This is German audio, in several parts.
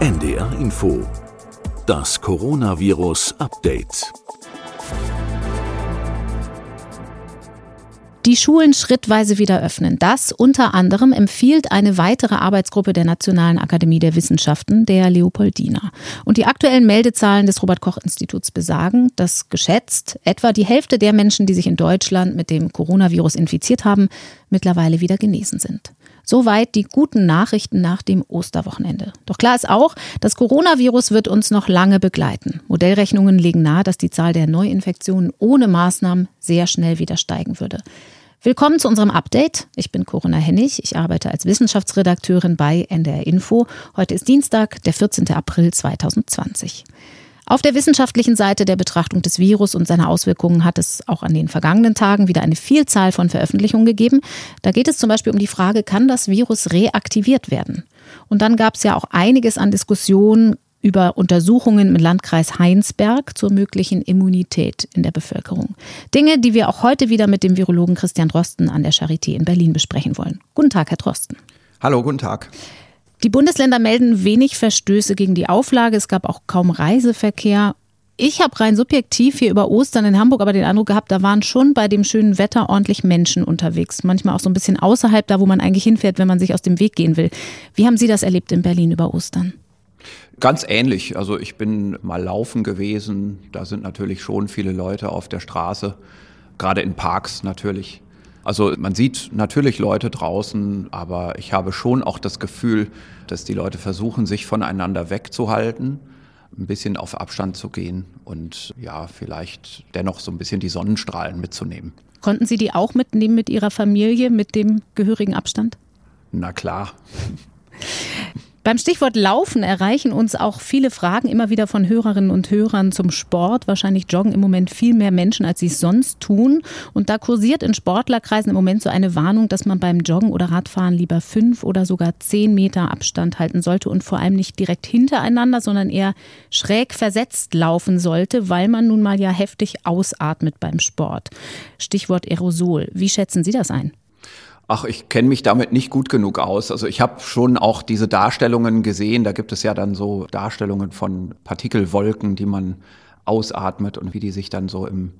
NDR Info. Das Coronavirus Update. Die Schulen schrittweise wieder öffnen. Das unter anderem empfiehlt eine weitere Arbeitsgruppe der Nationalen Akademie der Wissenschaften, der Leopoldina. Und die aktuellen Meldezahlen des Robert Koch Instituts besagen, dass geschätzt etwa die Hälfte der Menschen, die sich in Deutschland mit dem Coronavirus infiziert haben, mittlerweile wieder genesen sind. Soweit die guten Nachrichten nach dem Osterwochenende. Doch klar ist auch, das Coronavirus wird uns noch lange begleiten. Modellrechnungen legen nahe, dass die Zahl der Neuinfektionen ohne Maßnahmen sehr schnell wieder steigen würde. Willkommen zu unserem Update. Ich bin Corinna Hennig. Ich arbeite als Wissenschaftsredakteurin bei NDR Info. Heute ist Dienstag, der 14. April 2020. Auf der wissenschaftlichen Seite der Betrachtung des Virus und seiner Auswirkungen hat es auch an den vergangenen Tagen wieder eine Vielzahl von Veröffentlichungen gegeben. Da geht es zum Beispiel um die Frage, kann das Virus reaktiviert werden? Und dann gab es ja auch einiges an Diskussionen über Untersuchungen im Landkreis Heinsberg zur möglichen Immunität in der Bevölkerung. Dinge, die wir auch heute wieder mit dem Virologen Christian Drosten an der Charité in Berlin besprechen wollen. Guten Tag, Herr Drosten. Hallo, guten Tag. Die Bundesländer melden wenig Verstöße gegen die Auflage. Es gab auch kaum Reiseverkehr. Ich habe rein subjektiv hier über Ostern in Hamburg aber den Eindruck gehabt, da waren schon bei dem schönen Wetter ordentlich Menschen unterwegs. Manchmal auch so ein bisschen außerhalb da, wo man eigentlich hinfährt, wenn man sich aus dem Weg gehen will. Wie haben Sie das erlebt in Berlin über Ostern? Ganz ähnlich. Also ich bin mal laufen gewesen. Da sind natürlich schon viele Leute auf der Straße, gerade in Parks natürlich. Also man sieht natürlich Leute draußen, aber ich habe schon auch das Gefühl, dass die Leute versuchen, sich voneinander wegzuhalten, ein bisschen auf Abstand zu gehen und ja, vielleicht dennoch so ein bisschen die Sonnenstrahlen mitzunehmen. Konnten Sie die auch mitnehmen mit Ihrer Familie, mit dem gehörigen Abstand? Na klar. Beim Stichwort Laufen erreichen uns auch viele Fragen immer wieder von Hörerinnen und Hörern zum Sport. Wahrscheinlich joggen im Moment viel mehr Menschen, als sie es sonst tun. Und da kursiert in Sportlerkreisen im Moment so eine Warnung, dass man beim Joggen oder Radfahren lieber fünf oder sogar zehn Meter Abstand halten sollte und vor allem nicht direkt hintereinander, sondern eher schräg versetzt laufen sollte, weil man nun mal ja heftig ausatmet beim Sport. Stichwort Aerosol. Wie schätzen Sie das ein? Ach, ich kenne mich damit nicht gut genug aus. Also ich habe schon auch diese Darstellungen gesehen. Da gibt es ja dann so Darstellungen von Partikelwolken, die man ausatmet und wie die sich dann so im,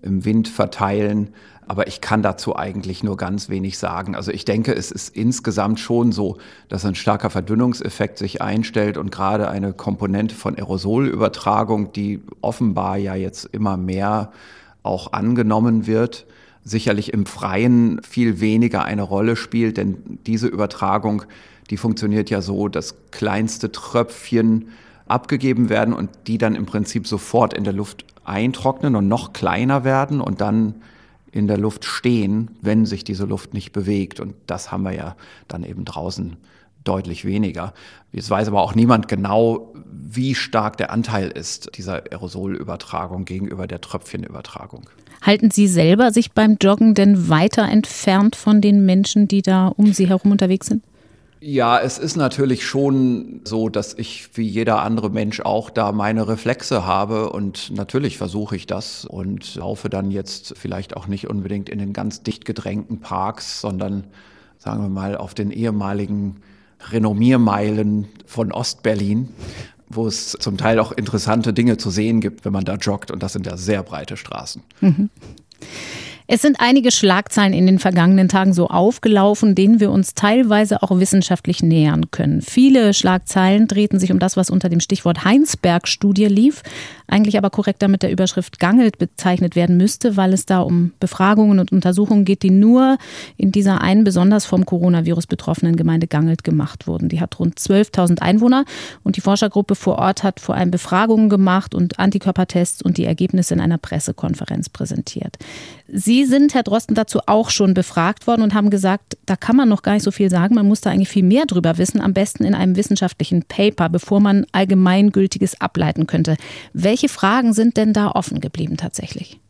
im Wind verteilen. Aber ich kann dazu eigentlich nur ganz wenig sagen. Also ich denke, es ist insgesamt schon so, dass ein starker Verdünnungseffekt sich einstellt und gerade eine Komponente von Aerosolübertragung, die offenbar ja jetzt immer mehr auch angenommen wird, sicherlich im Freien viel weniger eine Rolle spielt, denn diese Übertragung, die funktioniert ja so, dass kleinste Tröpfchen abgegeben werden und die dann im Prinzip sofort in der Luft eintrocknen und noch kleiner werden und dann in der Luft stehen, wenn sich diese Luft nicht bewegt. Und das haben wir ja dann eben draußen deutlich weniger. Jetzt weiß aber auch niemand genau, wie stark der Anteil ist dieser Aerosolübertragung gegenüber der Tröpfchenübertragung. Halten Sie selber sich beim Joggen denn weiter entfernt von den Menschen, die da um Sie herum unterwegs sind? Ja, es ist natürlich schon so, dass ich wie jeder andere Mensch auch da meine Reflexe habe und natürlich versuche ich das und laufe dann jetzt vielleicht auch nicht unbedingt in den ganz dicht gedrängten Parks, sondern sagen wir mal auf den ehemaligen Renommiermeilen von Ostberlin, wo es zum Teil auch interessante Dinge zu sehen gibt, wenn man da joggt. Und das sind ja sehr breite Straßen. Mhm. Es sind einige Schlagzeilen in den vergangenen Tagen so aufgelaufen, denen wir uns teilweise auch wissenschaftlich nähern können. Viele Schlagzeilen drehten sich um das, was unter dem Stichwort Heinsberg-Studie lief, eigentlich aber korrekter mit der Überschrift Gangelt bezeichnet werden müsste, weil es da um Befragungen und Untersuchungen geht, die nur in dieser einen besonders vom Coronavirus betroffenen Gemeinde Gangelt gemacht wurden. Die hat rund 12.000 Einwohner und die Forschergruppe vor Ort hat vor allem Befragungen gemacht und Antikörpertests und die Ergebnisse in einer Pressekonferenz präsentiert. Sie sind, Herr Drosten, dazu auch schon befragt worden und haben gesagt, da kann man noch gar nicht so viel sagen. Man muss da eigentlich viel mehr drüber wissen, am besten in einem wissenschaftlichen Paper, bevor man Allgemeingültiges ableiten könnte. Welche Fragen sind denn da offen geblieben tatsächlich?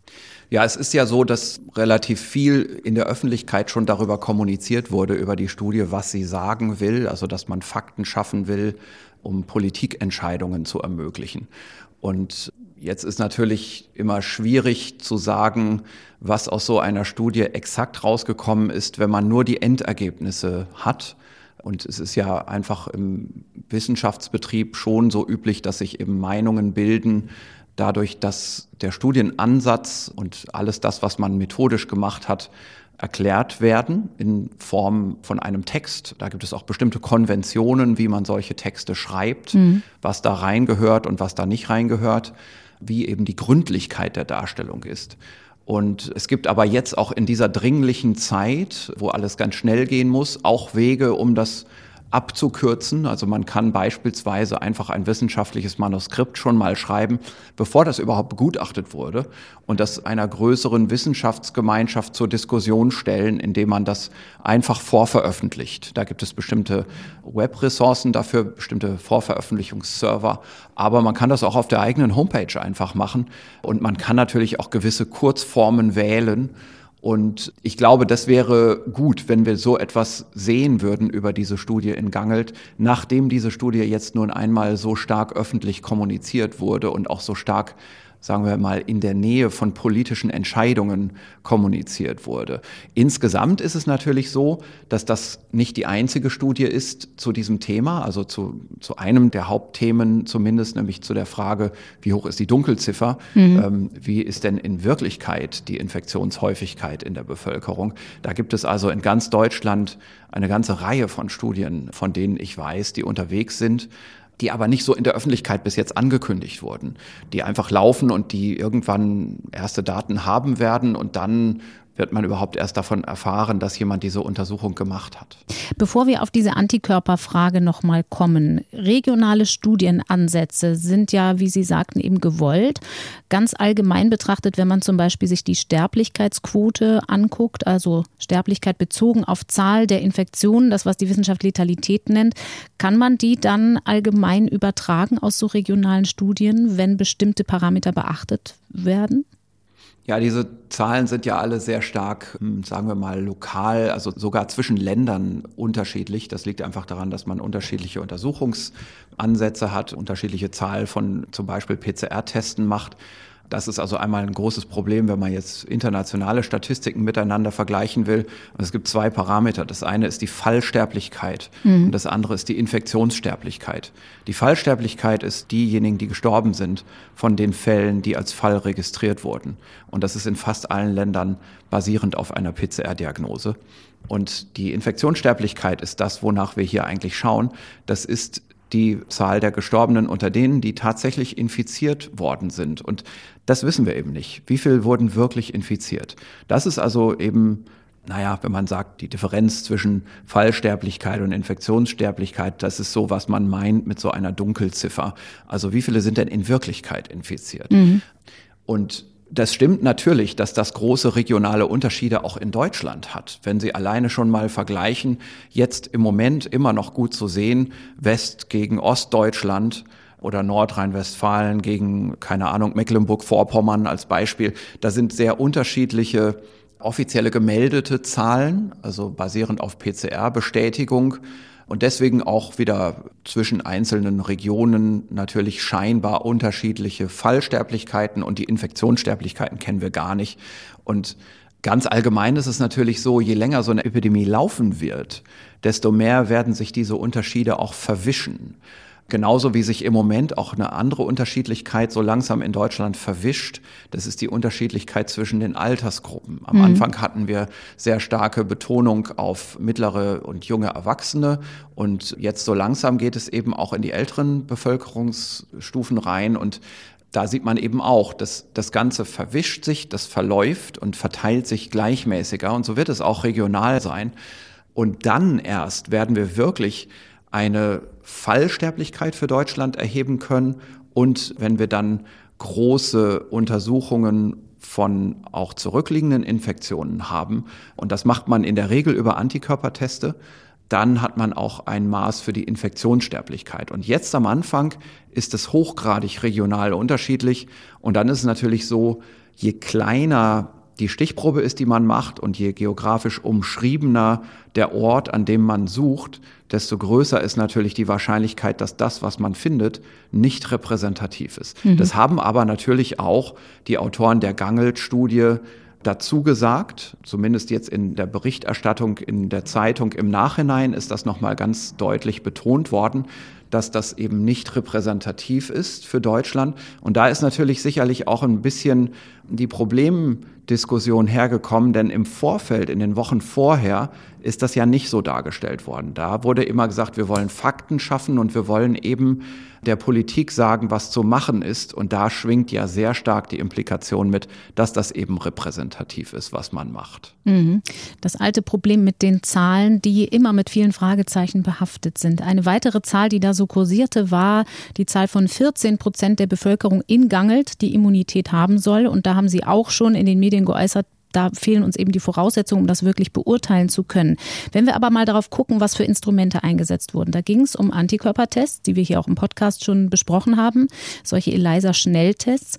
Ja, es ist ja so, dass relativ viel in der Öffentlichkeit schon darüber kommuniziert wurde, über die Studie, was sie sagen will, also dass man Fakten schaffen will, um Politikentscheidungen zu ermöglichen. Und Jetzt ist natürlich immer schwierig zu sagen, was aus so einer Studie exakt rausgekommen ist, wenn man nur die Endergebnisse hat. Und es ist ja einfach im Wissenschaftsbetrieb schon so üblich, dass sich eben Meinungen bilden, dadurch, dass der Studienansatz und alles das, was man methodisch gemacht hat, erklärt werden in Form von einem Text. Da gibt es auch bestimmte Konventionen, wie man solche Texte schreibt, mhm. was da reingehört und was da nicht reingehört, wie eben die Gründlichkeit der Darstellung ist. Und es gibt aber jetzt auch in dieser dringlichen Zeit, wo alles ganz schnell gehen muss, auch Wege, um das abzukürzen. Also man kann beispielsweise einfach ein wissenschaftliches Manuskript schon mal schreiben, bevor das überhaupt begutachtet wurde und das einer größeren Wissenschaftsgemeinschaft zur Diskussion stellen, indem man das einfach vorveröffentlicht. Da gibt es bestimmte Webressourcen dafür, bestimmte Vorveröffentlichungsserver, aber man kann das auch auf der eigenen Homepage einfach machen und man kann natürlich auch gewisse Kurzformen wählen und ich glaube, das wäre gut, wenn wir so etwas sehen würden über diese Studie in Gangelt, nachdem diese Studie jetzt nun einmal so stark öffentlich kommuniziert wurde und auch so stark sagen wir mal, in der Nähe von politischen Entscheidungen kommuniziert wurde. Insgesamt ist es natürlich so, dass das nicht die einzige Studie ist zu diesem Thema, also zu, zu einem der Hauptthemen zumindest, nämlich zu der Frage, wie hoch ist die Dunkelziffer, mhm. ähm, wie ist denn in Wirklichkeit die Infektionshäufigkeit in der Bevölkerung. Da gibt es also in ganz Deutschland eine ganze Reihe von Studien, von denen ich weiß, die unterwegs sind die aber nicht so in der Öffentlichkeit bis jetzt angekündigt wurden, die einfach laufen und die irgendwann erste Daten haben werden und dann wird man überhaupt erst davon erfahren, dass jemand diese Untersuchung gemacht hat. Bevor wir auf diese Antikörperfrage nochmal kommen, regionale Studienansätze sind ja, wie Sie sagten, eben gewollt. Ganz allgemein betrachtet, wenn man zum Beispiel sich die Sterblichkeitsquote anguckt, also Sterblichkeit bezogen auf Zahl der Infektionen, das was die Wissenschaft Letalität nennt, kann man die dann allgemein übertragen aus so regionalen Studien, wenn bestimmte Parameter beachtet werden? Ja, diese Zahlen sind ja alle sehr stark, hm, sagen wir mal, lokal, also sogar zwischen Ländern unterschiedlich. Das liegt einfach daran, dass man unterschiedliche Untersuchungsansätze hat, unterschiedliche Zahl von zum Beispiel PCR-Testen macht. Das ist also einmal ein großes Problem, wenn man jetzt internationale Statistiken miteinander vergleichen will. Und es gibt zwei Parameter. Das eine ist die Fallsterblichkeit mhm. und das andere ist die Infektionssterblichkeit. Die Fallsterblichkeit ist diejenigen, die gestorben sind von den Fällen, die als Fall registriert wurden. Und das ist in fast allen Ländern basierend auf einer PCR-Diagnose. Und die Infektionssterblichkeit ist das, wonach wir hier eigentlich schauen. Das ist die Zahl der Gestorbenen unter denen, die tatsächlich infiziert worden sind. Und das wissen wir eben nicht. Wie viel wurden wirklich infiziert? Das ist also eben naja, wenn man sagt, die Differenz zwischen Fallsterblichkeit und Infektionssterblichkeit, das ist so, was man meint mit so einer Dunkelziffer. Also wie viele sind denn in Wirklichkeit infiziert? Mhm. Und das stimmt natürlich, dass das große regionale Unterschiede auch in Deutschland hat. Wenn Sie alleine schon mal vergleichen, jetzt im Moment immer noch gut zu sehen, West gegen Ostdeutschland oder Nordrhein-Westfalen gegen, keine Ahnung, Mecklenburg-Vorpommern als Beispiel. Da sind sehr unterschiedliche offizielle gemeldete Zahlen, also basierend auf PCR-Bestätigung und deswegen auch wieder zwischen einzelnen Regionen natürlich scheinbar unterschiedliche Fallsterblichkeiten und die Infektionssterblichkeiten kennen wir gar nicht. Und ganz allgemein ist es natürlich so, je länger so eine Epidemie laufen wird, desto mehr werden sich diese Unterschiede auch verwischen. Genauso wie sich im Moment auch eine andere Unterschiedlichkeit so langsam in Deutschland verwischt. Das ist die Unterschiedlichkeit zwischen den Altersgruppen. Am mhm. Anfang hatten wir sehr starke Betonung auf mittlere und junge Erwachsene. Und jetzt so langsam geht es eben auch in die älteren Bevölkerungsstufen rein. Und da sieht man eben auch, dass das Ganze verwischt sich, das verläuft und verteilt sich gleichmäßiger. Und so wird es auch regional sein. Und dann erst werden wir wirklich eine Fallsterblichkeit für Deutschland erheben können und wenn wir dann große Untersuchungen von auch zurückliegenden Infektionen haben, und das macht man in der Regel über Antikörperteste, dann hat man auch ein Maß für die Infektionssterblichkeit. Und jetzt am Anfang ist es hochgradig regional unterschiedlich. Und dann ist es natürlich so, je kleiner die Stichprobe ist, die man macht und je geografisch umschriebener der Ort, an dem man sucht, desto größer ist natürlich die Wahrscheinlichkeit, dass das, was man findet, nicht repräsentativ ist. Mhm. Das haben aber natürlich auch die Autoren der Gangelt-Studie dazu gesagt, zumindest jetzt in der Berichterstattung in der Zeitung im Nachhinein ist das nochmal ganz deutlich betont worden, dass das eben nicht repräsentativ ist für Deutschland. Und da ist natürlich sicherlich auch ein bisschen die Problemdiskussion hergekommen, denn im Vorfeld, in den Wochen vorher, ist das ja nicht so dargestellt worden. Da wurde immer gesagt, wir wollen Fakten schaffen und wir wollen eben der Politik sagen, was zu machen ist. Und da schwingt ja sehr stark die Implikation mit, dass das eben repräsentativ ist, was man macht. Mhm. Das alte Problem mit den Zahlen, die immer mit vielen Fragezeichen behaftet sind. Eine weitere Zahl, die da so kursierte, war die Zahl von 14 Prozent der Bevölkerung in Gangelt, die Immunität haben soll. Und da haben Sie auch schon in den Medien geäußert, da fehlen uns eben die Voraussetzungen, um das wirklich beurteilen zu können. Wenn wir aber mal darauf gucken, was für Instrumente eingesetzt wurden, da ging es um Antikörpertests, die wir hier auch im Podcast schon besprochen haben, solche ELISA-Schnelltests,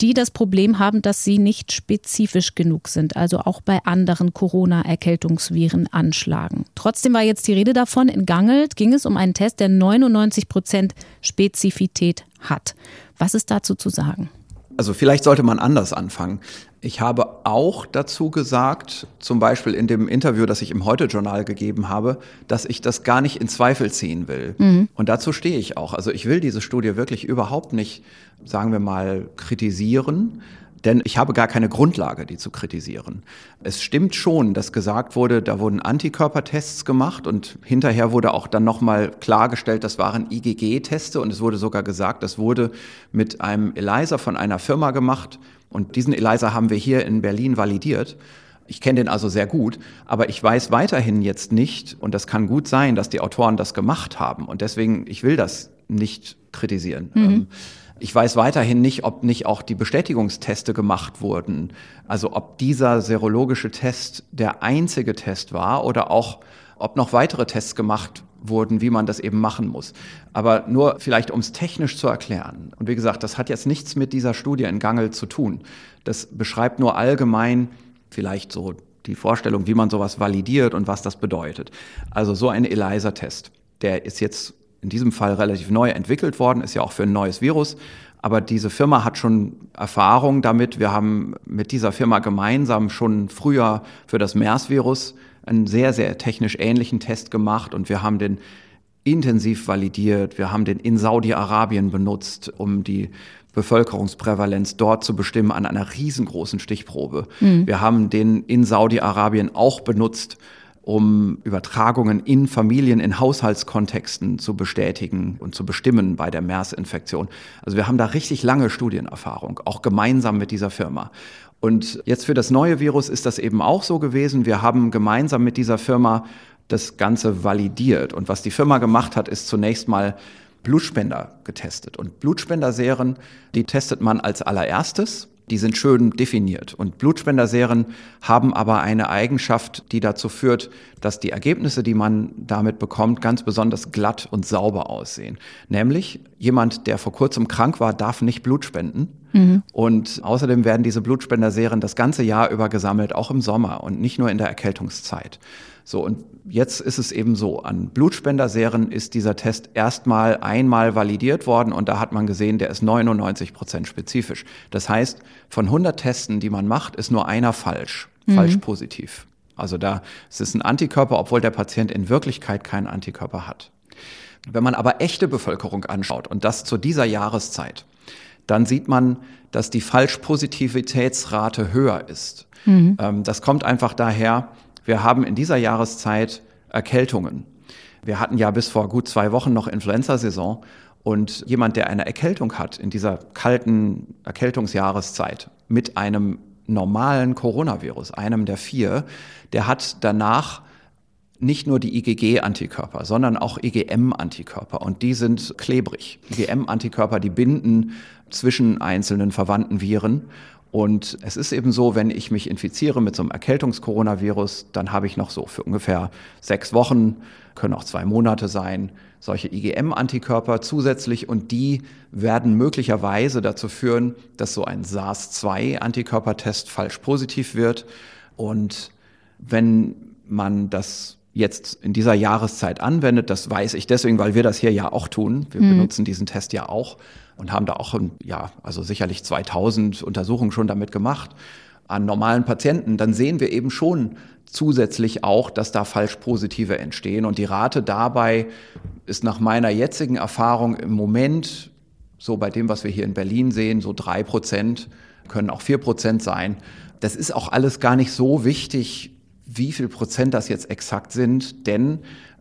die das Problem haben, dass sie nicht spezifisch genug sind, also auch bei anderen Corona-Erkältungsviren anschlagen. Trotzdem war jetzt die Rede davon, in Gangelt ging es um einen Test, der 99 Prozent Spezifität hat. Was ist dazu zu sagen? Also vielleicht sollte man anders anfangen. Ich habe auch dazu gesagt, zum Beispiel in dem Interview, das ich im Heute-Journal gegeben habe, dass ich das gar nicht in Zweifel ziehen will. Mhm. Und dazu stehe ich auch. Also ich will diese Studie wirklich überhaupt nicht, sagen wir mal, kritisieren. Denn ich habe gar keine Grundlage, die zu kritisieren. Es stimmt schon, dass gesagt wurde, da wurden Antikörpertests gemacht und hinterher wurde auch dann nochmal klargestellt, das waren IgG-Teste und es wurde sogar gesagt, das wurde mit einem ELISA von einer Firma gemacht, und diesen ELISA haben wir hier in Berlin validiert. Ich kenne den also sehr gut, aber ich weiß weiterhin jetzt nicht, und das kann gut sein, dass die Autoren das gemacht haben. Und deswegen, ich will das nicht kritisieren. Mhm. Ähm, ich weiß weiterhin nicht, ob nicht auch die Bestätigungsteste gemacht wurden. Also ob dieser serologische Test der einzige Test war oder auch ob noch weitere Tests gemacht wurden, wie man das eben machen muss. Aber nur vielleicht, um es technisch zu erklären. Und wie gesagt, das hat jetzt nichts mit dieser Studie in Gangel zu tun. Das beschreibt nur allgemein vielleicht so die Vorstellung, wie man sowas validiert und was das bedeutet. Also so ein ELISA-Test, der ist jetzt in diesem Fall relativ neu entwickelt worden, ist ja auch für ein neues Virus. Aber diese Firma hat schon Erfahrung damit. Wir haben mit dieser Firma gemeinsam schon früher für das MERS-Virus einen sehr, sehr technisch ähnlichen Test gemacht und wir haben den intensiv validiert. Wir haben den in Saudi-Arabien benutzt, um die Bevölkerungsprävalenz dort zu bestimmen an einer riesengroßen Stichprobe. Mhm. Wir haben den in Saudi-Arabien auch benutzt, um Übertragungen in Familien, in Haushaltskontexten zu bestätigen und zu bestimmen bei der MERS-Infektion. Also wir haben da richtig lange Studienerfahrung, auch gemeinsam mit dieser Firma. Und jetzt für das neue Virus ist das eben auch so gewesen. Wir haben gemeinsam mit dieser Firma das Ganze validiert. Und was die Firma gemacht hat, ist zunächst mal Blutspender getestet. Und Blutspenderserien, die testet man als allererstes. Die sind schön definiert. Und Blutspenderserien haben aber eine Eigenschaft, die dazu führt, dass die Ergebnisse, die man damit bekommt, ganz besonders glatt und sauber aussehen. Nämlich jemand, der vor kurzem krank war, darf nicht Blut spenden. Mhm. Und außerdem werden diese Blutspenderserien das ganze Jahr über gesammelt, auch im Sommer und nicht nur in der Erkältungszeit. So, und jetzt ist es eben so, an Blutspenderserien ist dieser Test erstmal einmal validiert worden und da hat man gesehen, der ist 99 Prozent spezifisch. Das heißt, von 100 Testen, die man macht, ist nur einer falsch, mhm. falsch positiv. Also da ist es ein Antikörper, obwohl der Patient in Wirklichkeit keinen Antikörper hat. Wenn man aber echte Bevölkerung anschaut und das zu dieser Jahreszeit, dann sieht man, dass die Falschpositivitätsrate höher ist. Mhm. Ähm, das kommt einfach daher, wir haben in dieser Jahreszeit Erkältungen. Wir hatten ja bis vor gut zwei Wochen noch Influenza-Saison und jemand, der eine Erkältung hat in dieser kalten Erkältungsjahreszeit mit einem normalen Coronavirus, einem der vier, der hat danach nicht nur die IgG-Antikörper, sondern auch IgM-Antikörper. Und die sind klebrig. IgM-Antikörper, die binden zwischen einzelnen verwandten Viren. Und es ist eben so, wenn ich mich infiziere mit so einem Erkältungskoronavirus, dann habe ich noch so für ungefähr sechs Wochen, können auch zwei Monate sein, solche IgM-Antikörper zusätzlich und die werden möglicherweise dazu führen, dass so ein SARS-2-Antikörpertest falsch positiv wird. Und wenn man das jetzt in dieser Jahreszeit anwendet, das weiß ich deswegen, weil wir das hier ja auch tun. Wir hm. benutzen diesen Test ja auch und haben da auch, ja, also sicherlich 2000 Untersuchungen schon damit gemacht. an normalen Patienten, dann sehen wir eben schon zusätzlich auch, dass da Falschpositive entstehen. Und die Rate dabei ist nach meiner jetzigen Erfahrung im Moment, so bei dem, was wir hier in Berlin sehen, so drei Prozent, können auch vier Prozent sein. Das ist auch alles gar nicht so wichtig, wie viel Prozent das jetzt exakt sind, denn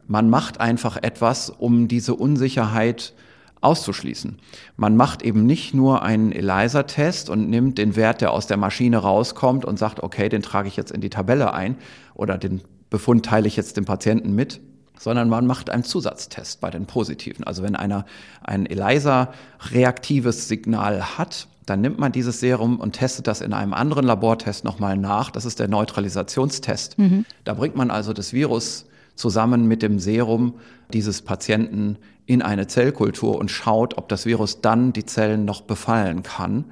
man macht einfach etwas, um diese Unsicherheit auszuschließen. Man macht eben nicht nur einen ELISA-Test und nimmt den Wert, der aus der Maschine rauskommt und sagt, okay, den trage ich jetzt in die Tabelle ein oder den Befund teile ich jetzt dem Patienten mit, sondern man macht einen Zusatztest bei den Positiven. Also wenn einer ein ELISA-reaktives Signal hat, dann nimmt man dieses Serum und testet das in einem anderen Labortest nochmal nach. Das ist der Neutralisationstest. Mhm. Da bringt man also das Virus zusammen mit dem Serum dieses Patienten in eine Zellkultur und schaut, ob das Virus dann die Zellen noch befallen kann.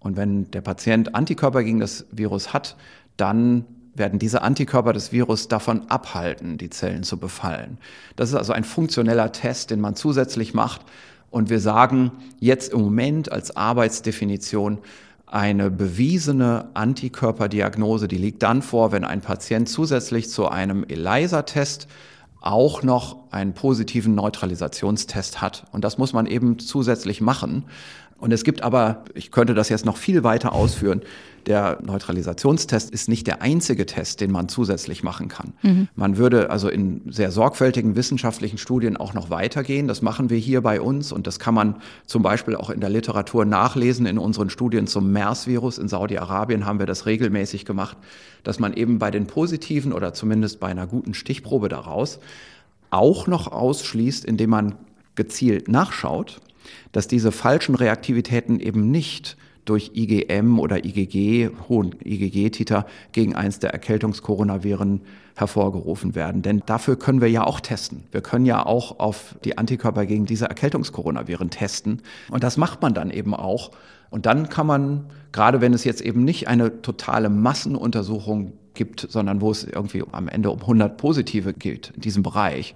Und wenn der Patient Antikörper gegen das Virus hat, dann werden diese Antikörper des Virus davon abhalten, die Zellen zu befallen. Das ist also ein funktioneller Test, den man zusätzlich macht. Und wir sagen jetzt im Moment als Arbeitsdefinition, eine bewiesene Antikörperdiagnose, die liegt dann vor, wenn ein Patient zusätzlich zu einem ELISA-Test auch noch einen positiven Neutralisationstest hat. Und das muss man eben zusätzlich machen. Und es gibt aber, ich könnte das jetzt noch viel weiter ausführen, der Neutralisationstest ist nicht der einzige Test, den man zusätzlich machen kann. Mhm. Man würde also in sehr sorgfältigen wissenschaftlichen Studien auch noch weitergehen. Das machen wir hier bei uns und das kann man zum Beispiel auch in der Literatur nachlesen. In unseren Studien zum MERS-Virus in Saudi-Arabien haben wir das regelmäßig gemacht, dass man eben bei den positiven oder zumindest bei einer guten Stichprobe daraus auch noch ausschließt, indem man gezielt nachschaut, dass diese falschen Reaktivitäten eben nicht durch IgM oder IgG, hohen IgG-Titer gegen eins der Erkältungskoronaviren hervorgerufen werden. Denn dafür können wir ja auch testen. Wir können ja auch auf die Antikörper gegen diese Erkältungskoronaviren testen. Und das macht man dann eben auch. Und dann kann man, gerade wenn es jetzt eben nicht eine totale Massenuntersuchung gibt, sondern wo es irgendwie am Ende um 100 Positive geht in diesem Bereich,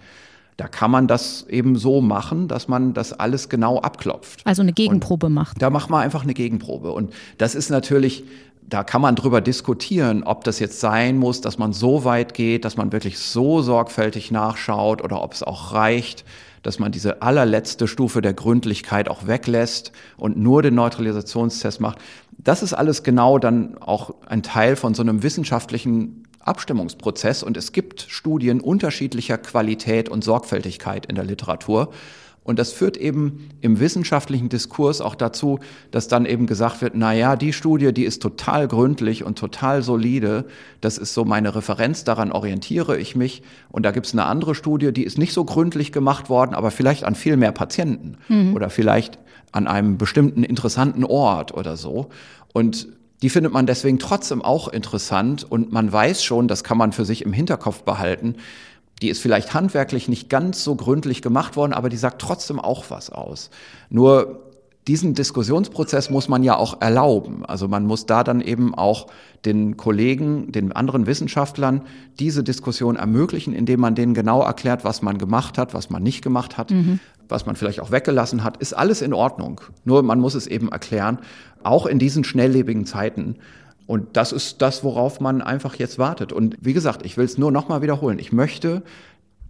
da kann man das eben so machen, dass man das alles genau abklopft. Also eine Gegenprobe und macht. Da macht man einfach eine Gegenprobe. Und das ist natürlich, da kann man drüber diskutieren, ob das jetzt sein muss, dass man so weit geht, dass man wirklich so sorgfältig nachschaut oder ob es auch reicht, dass man diese allerletzte Stufe der Gründlichkeit auch weglässt und nur den Neutralisationstest macht. Das ist alles genau dann auch ein Teil von so einem wissenschaftlichen Abstimmungsprozess und es gibt Studien unterschiedlicher Qualität und Sorgfältigkeit in der Literatur. Und das führt eben im wissenschaftlichen Diskurs auch dazu, dass dann eben gesagt wird, na ja, die Studie, die ist total gründlich und total solide. Das ist so meine Referenz, daran orientiere ich mich. Und da gibt es eine andere Studie, die ist nicht so gründlich gemacht worden, aber vielleicht an viel mehr Patienten mhm. oder vielleicht an einem bestimmten interessanten Ort oder so. Und die findet man deswegen trotzdem auch interessant und man weiß schon, das kann man für sich im Hinterkopf behalten. Die ist vielleicht handwerklich nicht ganz so gründlich gemacht worden, aber die sagt trotzdem auch was aus. Nur diesen Diskussionsprozess muss man ja auch erlauben. Also man muss da dann eben auch den Kollegen, den anderen Wissenschaftlern diese Diskussion ermöglichen, indem man denen genau erklärt, was man gemacht hat, was man nicht gemacht hat, mhm. was man vielleicht auch weggelassen hat, ist alles in Ordnung. Nur man muss es eben erklären auch in diesen schnelllebigen Zeiten. Und das ist das, worauf man einfach jetzt wartet. Und wie gesagt, ich will es nur nochmal wiederholen. Ich möchte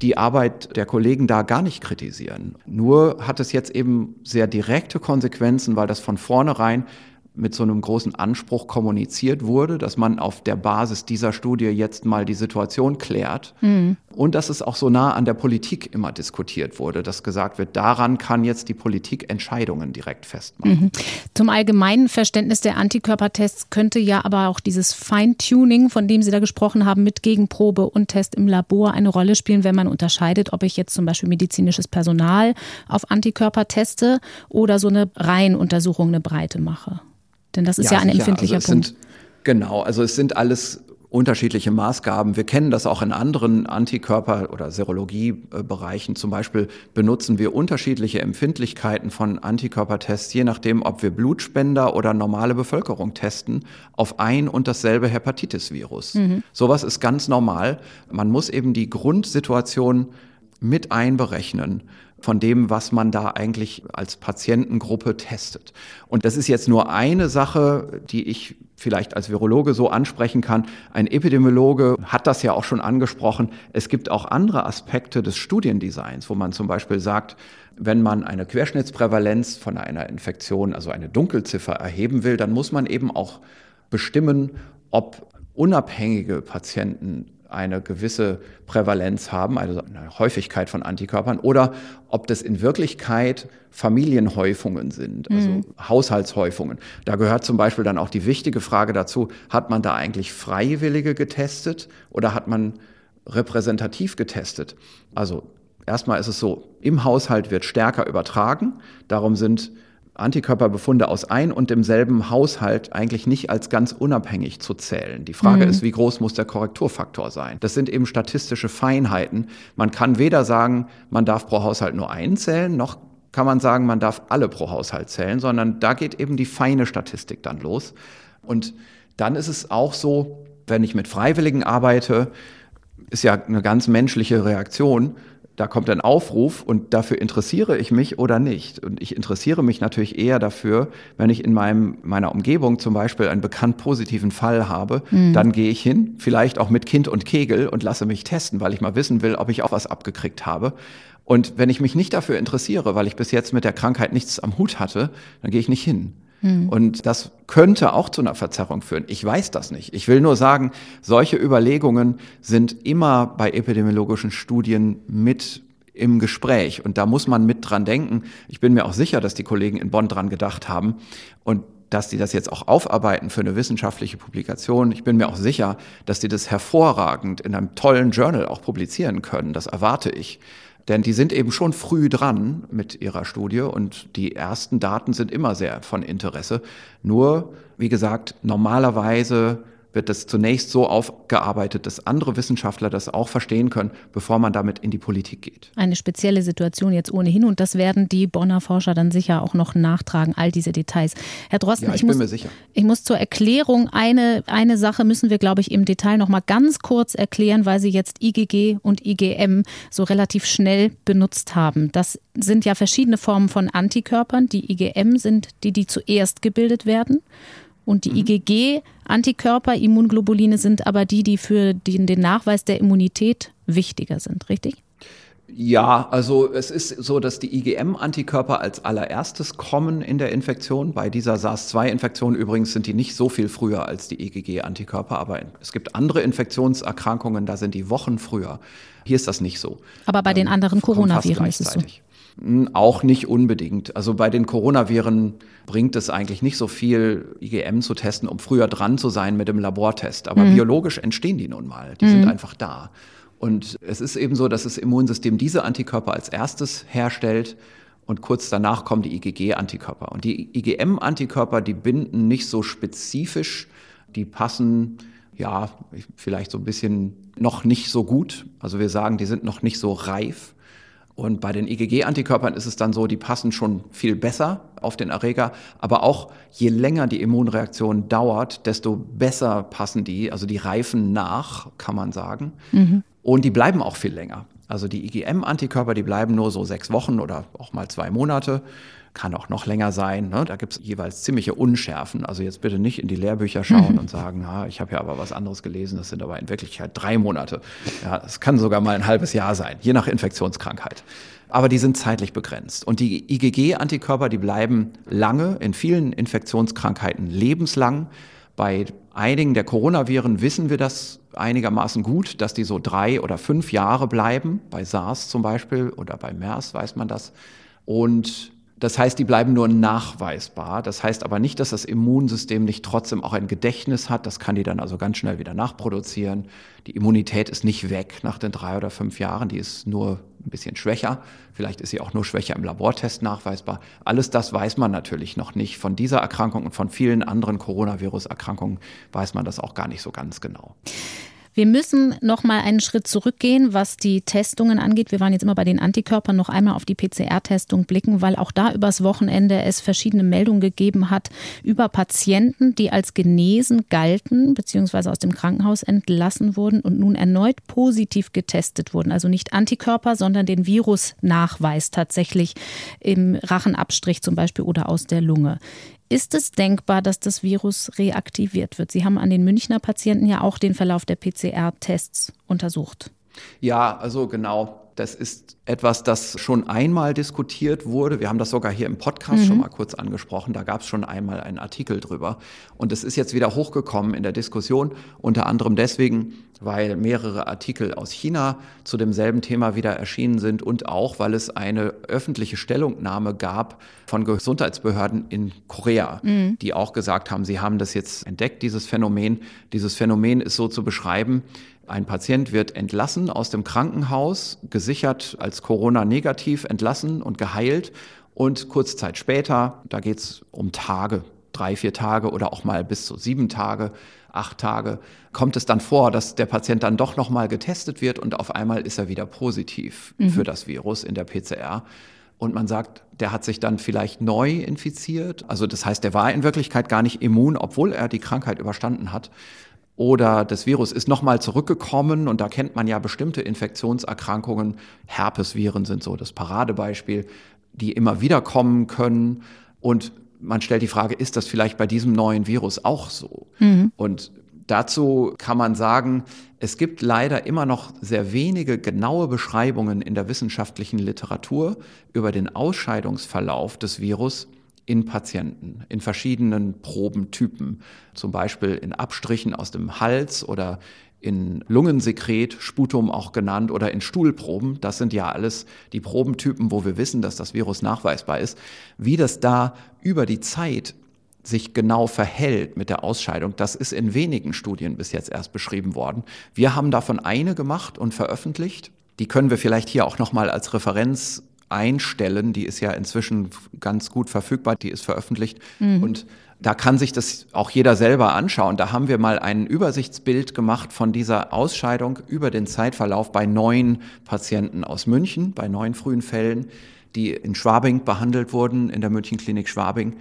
die Arbeit der Kollegen da gar nicht kritisieren. Nur hat es jetzt eben sehr direkte Konsequenzen, weil das von vornherein mit so einem großen Anspruch kommuniziert wurde, dass man auf der Basis dieser Studie jetzt mal die Situation klärt mhm. und dass es auch so nah an der Politik immer diskutiert wurde, dass gesagt wird, daran kann jetzt die Politik Entscheidungen direkt festmachen. Mhm. Zum allgemeinen Verständnis der Antikörpertests könnte ja aber auch dieses Feintuning, von dem Sie da gesprochen haben, mit Gegenprobe und Test im Labor eine Rolle spielen, wenn man unterscheidet, ob ich jetzt zum Beispiel medizinisches Personal auf Antikörper teste oder so eine Reihenuntersuchung, eine Breite mache. Denn das ist ja, ja ein sicher. empfindlicher also Punkt. Sind, genau, also es sind alles unterschiedliche Maßgaben. Wir kennen das auch in anderen Antikörper- oder Serologiebereichen. Zum Beispiel benutzen wir unterschiedliche Empfindlichkeiten von Antikörpertests, je nachdem, ob wir Blutspender oder normale Bevölkerung testen, auf ein und dasselbe Hepatitis-Virus. Mhm. Sowas ist ganz normal. Man muss eben die Grundsituation mit einberechnen von dem, was man da eigentlich als Patientengruppe testet. Und das ist jetzt nur eine Sache, die ich vielleicht als Virologe so ansprechen kann. Ein Epidemiologe hat das ja auch schon angesprochen. Es gibt auch andere Aspekte des Studiendesigns, wo man zum Beispiel sagt, wenn man eine Querschnittsprävalenz von einer Infektion, also eine Dunkelziffer erheben will, dann muss man eben auch bestimmen, ob unabhängige Patienten eine gewisse Prävalenz haben, also eine Häufigkeit von Antikörpern, oder ob das in Wirklichkeit Familienhäufungen sind, also mhm. Haushaltshäufungen. Da gehört zum Beispiel dann auch die wichtige Frage dazu, hat man da eigentlich Freiwillige getestet oder hat man repräsentativ getestet? Also erstmal ist es so, im Haushalt wird stärker übertragen, darum sind Antikörperbefunde aus ein und demselben Haushalt eigentlich nicht als ganz unabhängig zu zählen. Die Frage mhm. ist, wie groß muss der Korrekturfaktor sein? Das sind eben statistische Feinheiten. Man kann weder sagen, man darf pro Haushalt nur einen zählen, noch kann man sagen, man darf alle pro Haushalt zählen, sondern da geht eben die feine Statistik dann los. Und dann ist es auch so, wenn ich mit Freiwilligen arbeite, ist ja eine ganz menschliche Reaktion da kommt ein Aufruf und dafür interessiere ich mich oder nicht. Und ich interessiere mich natürlich eher dafür, wenn ich in meinem, meiner Umgebung zum Beispiel einen bekannt positiven Fall habe, mhm. dann gehe ich hin, vielleicht auch mit Kind und Kegel und lasse mich testen, weil ich mal wissen will, ob ich auch was abgekriegt habe. Und wenn ich mich nicht dafür interessiere, weil ich bis jetzt mit der Krankheit nichts am Hut hatte, dann gehe ich nicht hin. Hm. Und das könnte auch zu einer Verzerrung führen. Ich weiß das nicht. Ich will nur sagen, solche Überlegungen sind immer bei epidemiologischen Studien mit im Gespräch. Und da muss man mit dran denken. Ich bin mir auch sicher, dass die Kollegen in Bonn dran gedacht haben und dass die das jetzt auch aufarbeiten für eine wissenschaftliche Publikation. Ich bin mir auch sicher, dass die das hervorragend in einem tollen Journal auch publizieren können. Das erwarte ich. Denn die sind eben schon früh dran mit ihrer Studie und die ersten Daten sind immer sehr von Interesse. Nur, wie gesagt, normalerweise wird das zunächst so aufgearbeitet, dass andere Wissenschaftler das auch verstehen können, bevor man damit in die Politik geht. Eine spezielle Situation jetzt ohnehin und das werden die Bonner Forscher dann sicher auch noch nachtragen, all diese Details. Herr Drosten, ja, ich, ich, muss, ich, muss, zur Erklärung eine, eine Sache müssen wir, glaube ich, im Detail noch mal ganz kurz erklären, weil Sie jetzt IgG und IgM so relativ schnell benutzt haben. Das sind ja verschiedene Formen von Antikörpern. Die IgM sind die, die zuerst gebildet werden. Und die mhm. IgG-Antikörper, Immunglobuline sind aber die, die für den, den Nachweis der Immunität wichtiger sind, richtig? Ja, also es ist so, dass die IgM-Antikörper als allererstes kommen in der Infektion. Bei dieser SARS-2-Infektion übrigens sind die nicht so viel früher als die IgG-Antikörper, aber es gibt andere Infektionserkrankungen, da sind die Wochen früher. Hier ist das nicht so. Aber bei den ähm, anderen Coronaviren ist es so. Auch nicht unbedingt. Also bei den Coronaviren bringt es eigentlich nicht so viel, IgM zu testen, um früher dran zu sein mit dem Labortest. Aber mhm. biologisch entstehen die nun mal. Die mhm. sind einfach da. Und es ist eben so, dass das Immunsystem diese Antikörper als erstes herstellt und kurz danach kommen die IgG-Antikörper. Und die IgM-Antikörper, die binden nicht so spezifisch, die passen ja vielleicht so ein bisschen noch nicht so gut. Also wir sagen, die sind noch nicht so reif. Und bei den IgG-Antikörpern ist es dann so, die passen schon viel besser auf den Erreger. Aber auch je länger die Immunreaktion dauert, desto besser passen die, also die reifen nach, kann man sagen. Mhm. Und die bleiben auch viel länger. Also die IgM-Antikörper, die bleiben nur so sechs Wochen oder auch mal zwei Monate kann auch noch länger sein. Ne? Da gibt es jeweils ziemliche Unschärfen. Also jetzt bitte nicht in die Lehrbücher schauen und sagen, ha, ich habe ja aber was anderes gelesen, das sind aber in Wirklichkeit drei Monate. Ja, es kann sogar mal ein halbes Jahr sein, je nach Infektionskrankheit. Aber die sind zeitlich begrenzt. Und die IgG-Antikörper, die bleiben lange, in vielen Infektionskrankheiten lebenslang. Bei einigen der Coronaviren wissen wir das einigermaßen gut, dass die so drei oder fünf Jahre bleiben. Bei SARS zum Beispiel oder bei MERS weiß man das. Und das heißt, die bleiben nur nachweisbar. Das heißt aber nicht, dass das Immunsystem nicht trotzdem auch ein Gedächtnis hat. Das kann die dann also ganz schnell wieder nachproduzieren. Die Immunität ist nicht weg nach den drei oder fünf Jahren. Die ist nur ein bisschen schwächer. Vielleicht ist sie auch nur schwächer im Labortest nachweisbar. Alles das weiß man natürlich noch nicht. Von dieser Erkrankung und von vielen anderen Coronavirus-Erkrankungen weiß man das auch gar nicht so ganz genau. Wir müssen noch mal einen Schritt zurückgehen, was die Testungen angeht. Wir waren jetzt immer bei den Antikörpern noch einmal auf die PCR-Testung blicken, weil auch da übers Wochenende es verschiedene Meldungen gegeben hat über Patienten, die als genesen galten bzw. aus dem Krankenhaus entlassen wurden und nun erneut positiv getestet wurden. Also nicht Antikörper, sondern den Virusnachweis tatsächlich im Rachenabstrich zum Beispiel oder aus der Lunge. Ist es denkbar, dass das Virus reaktiviert wird? Sie haben an den Münchner Patienten ja auch den Verlauf der PCR-Tests untersucht. Ja, also genau. Das ist etwas, das schon einmal diskutiert wurde. Wir haben das sogar hier im Podcast mhm. schon mal kurz angesprochen. Da gab es schon einmal einen Artikel drüber. Und es ist jetzt wieder hochgekommen in der Diskussion, unter anderem deswegen, weil mehrere Artikel aus China zu demselben Thema wieder erschienen sind und auch, weil es eine öffentliche Stellungnahme gab von Gesundheitsbehörden in Korea, mhm. die auch gesagt haben, sie haben das jetzt entdeckt, dieses Phänomen. Dieses Phänomen ist so zu beschreiben, ein Patient wird entlassen aus dem Krankenhaus, gesichert als Corona-negativ entlassen und geheilt. Und kurz Zeit später, da geht es um Tage, drei, vier Tage oder auch mal bis zu sieben Tage, acht Tage, kommt es dann vor, dass der Patient dann doch nochmal getestet wird und auf einmal ist er wieder positiv mhm. für das Virus in der PCR. Und man sagt, der hat sich dann vielleicht neu infiziert. Also das heißt, der war in Wirklichkeit gar nicht immun, obwohl er die Krankheit überstanden hat. Oder das Virus ist nochmal zurückgekommen und da kennt man ja bestimmte Infektionserkrankungen. Herpesviren sind so das Paradebeispiel, die immer wieder kommen können. Und man stellt die Frage, ist das vielleicht bei diesem neuen Virus auch so? Mhm. Und dazu kann man sagen, es gibt leider immer noch sehr wenige genaue Beschreibungen in der wissenschaftlichen Literatur über den Ausscheidungsverlauf des Virus in Patienten, in verschiedenen Probentypen, zum Beispiel in Abstrichen aus dem Hals oder in Lungensekret, Sputum auch genannt, oder in Stuhlproben. Das sind ja alles die Probentypen, wo wir wissen, dass das Virus nachweisbar ist. Wie das da über die Zeit sich genau verhält mit der Ausscheidung, das ist in wenigen Studien bis jetzt erst beschrieben worden. Wir haben davon eine gemacht und veröffentlicht. Die können wir vielleicht hier auch nochmal als Referenz einstellen. Die ist ja inzwischen ganz gut verfügbar, die ist veröffentlicht. Mhm. Und da kann sich das auch jeder selber anschauen. Da haben wir mal ein Übersichtsbild gemacht von dieser Ausscheidung über den Zeitverlauf bei neun Patienten aus München, bei neun frühen Fällen, die in Schwabing behandelt wurden, in der Münchenklinik Schwabing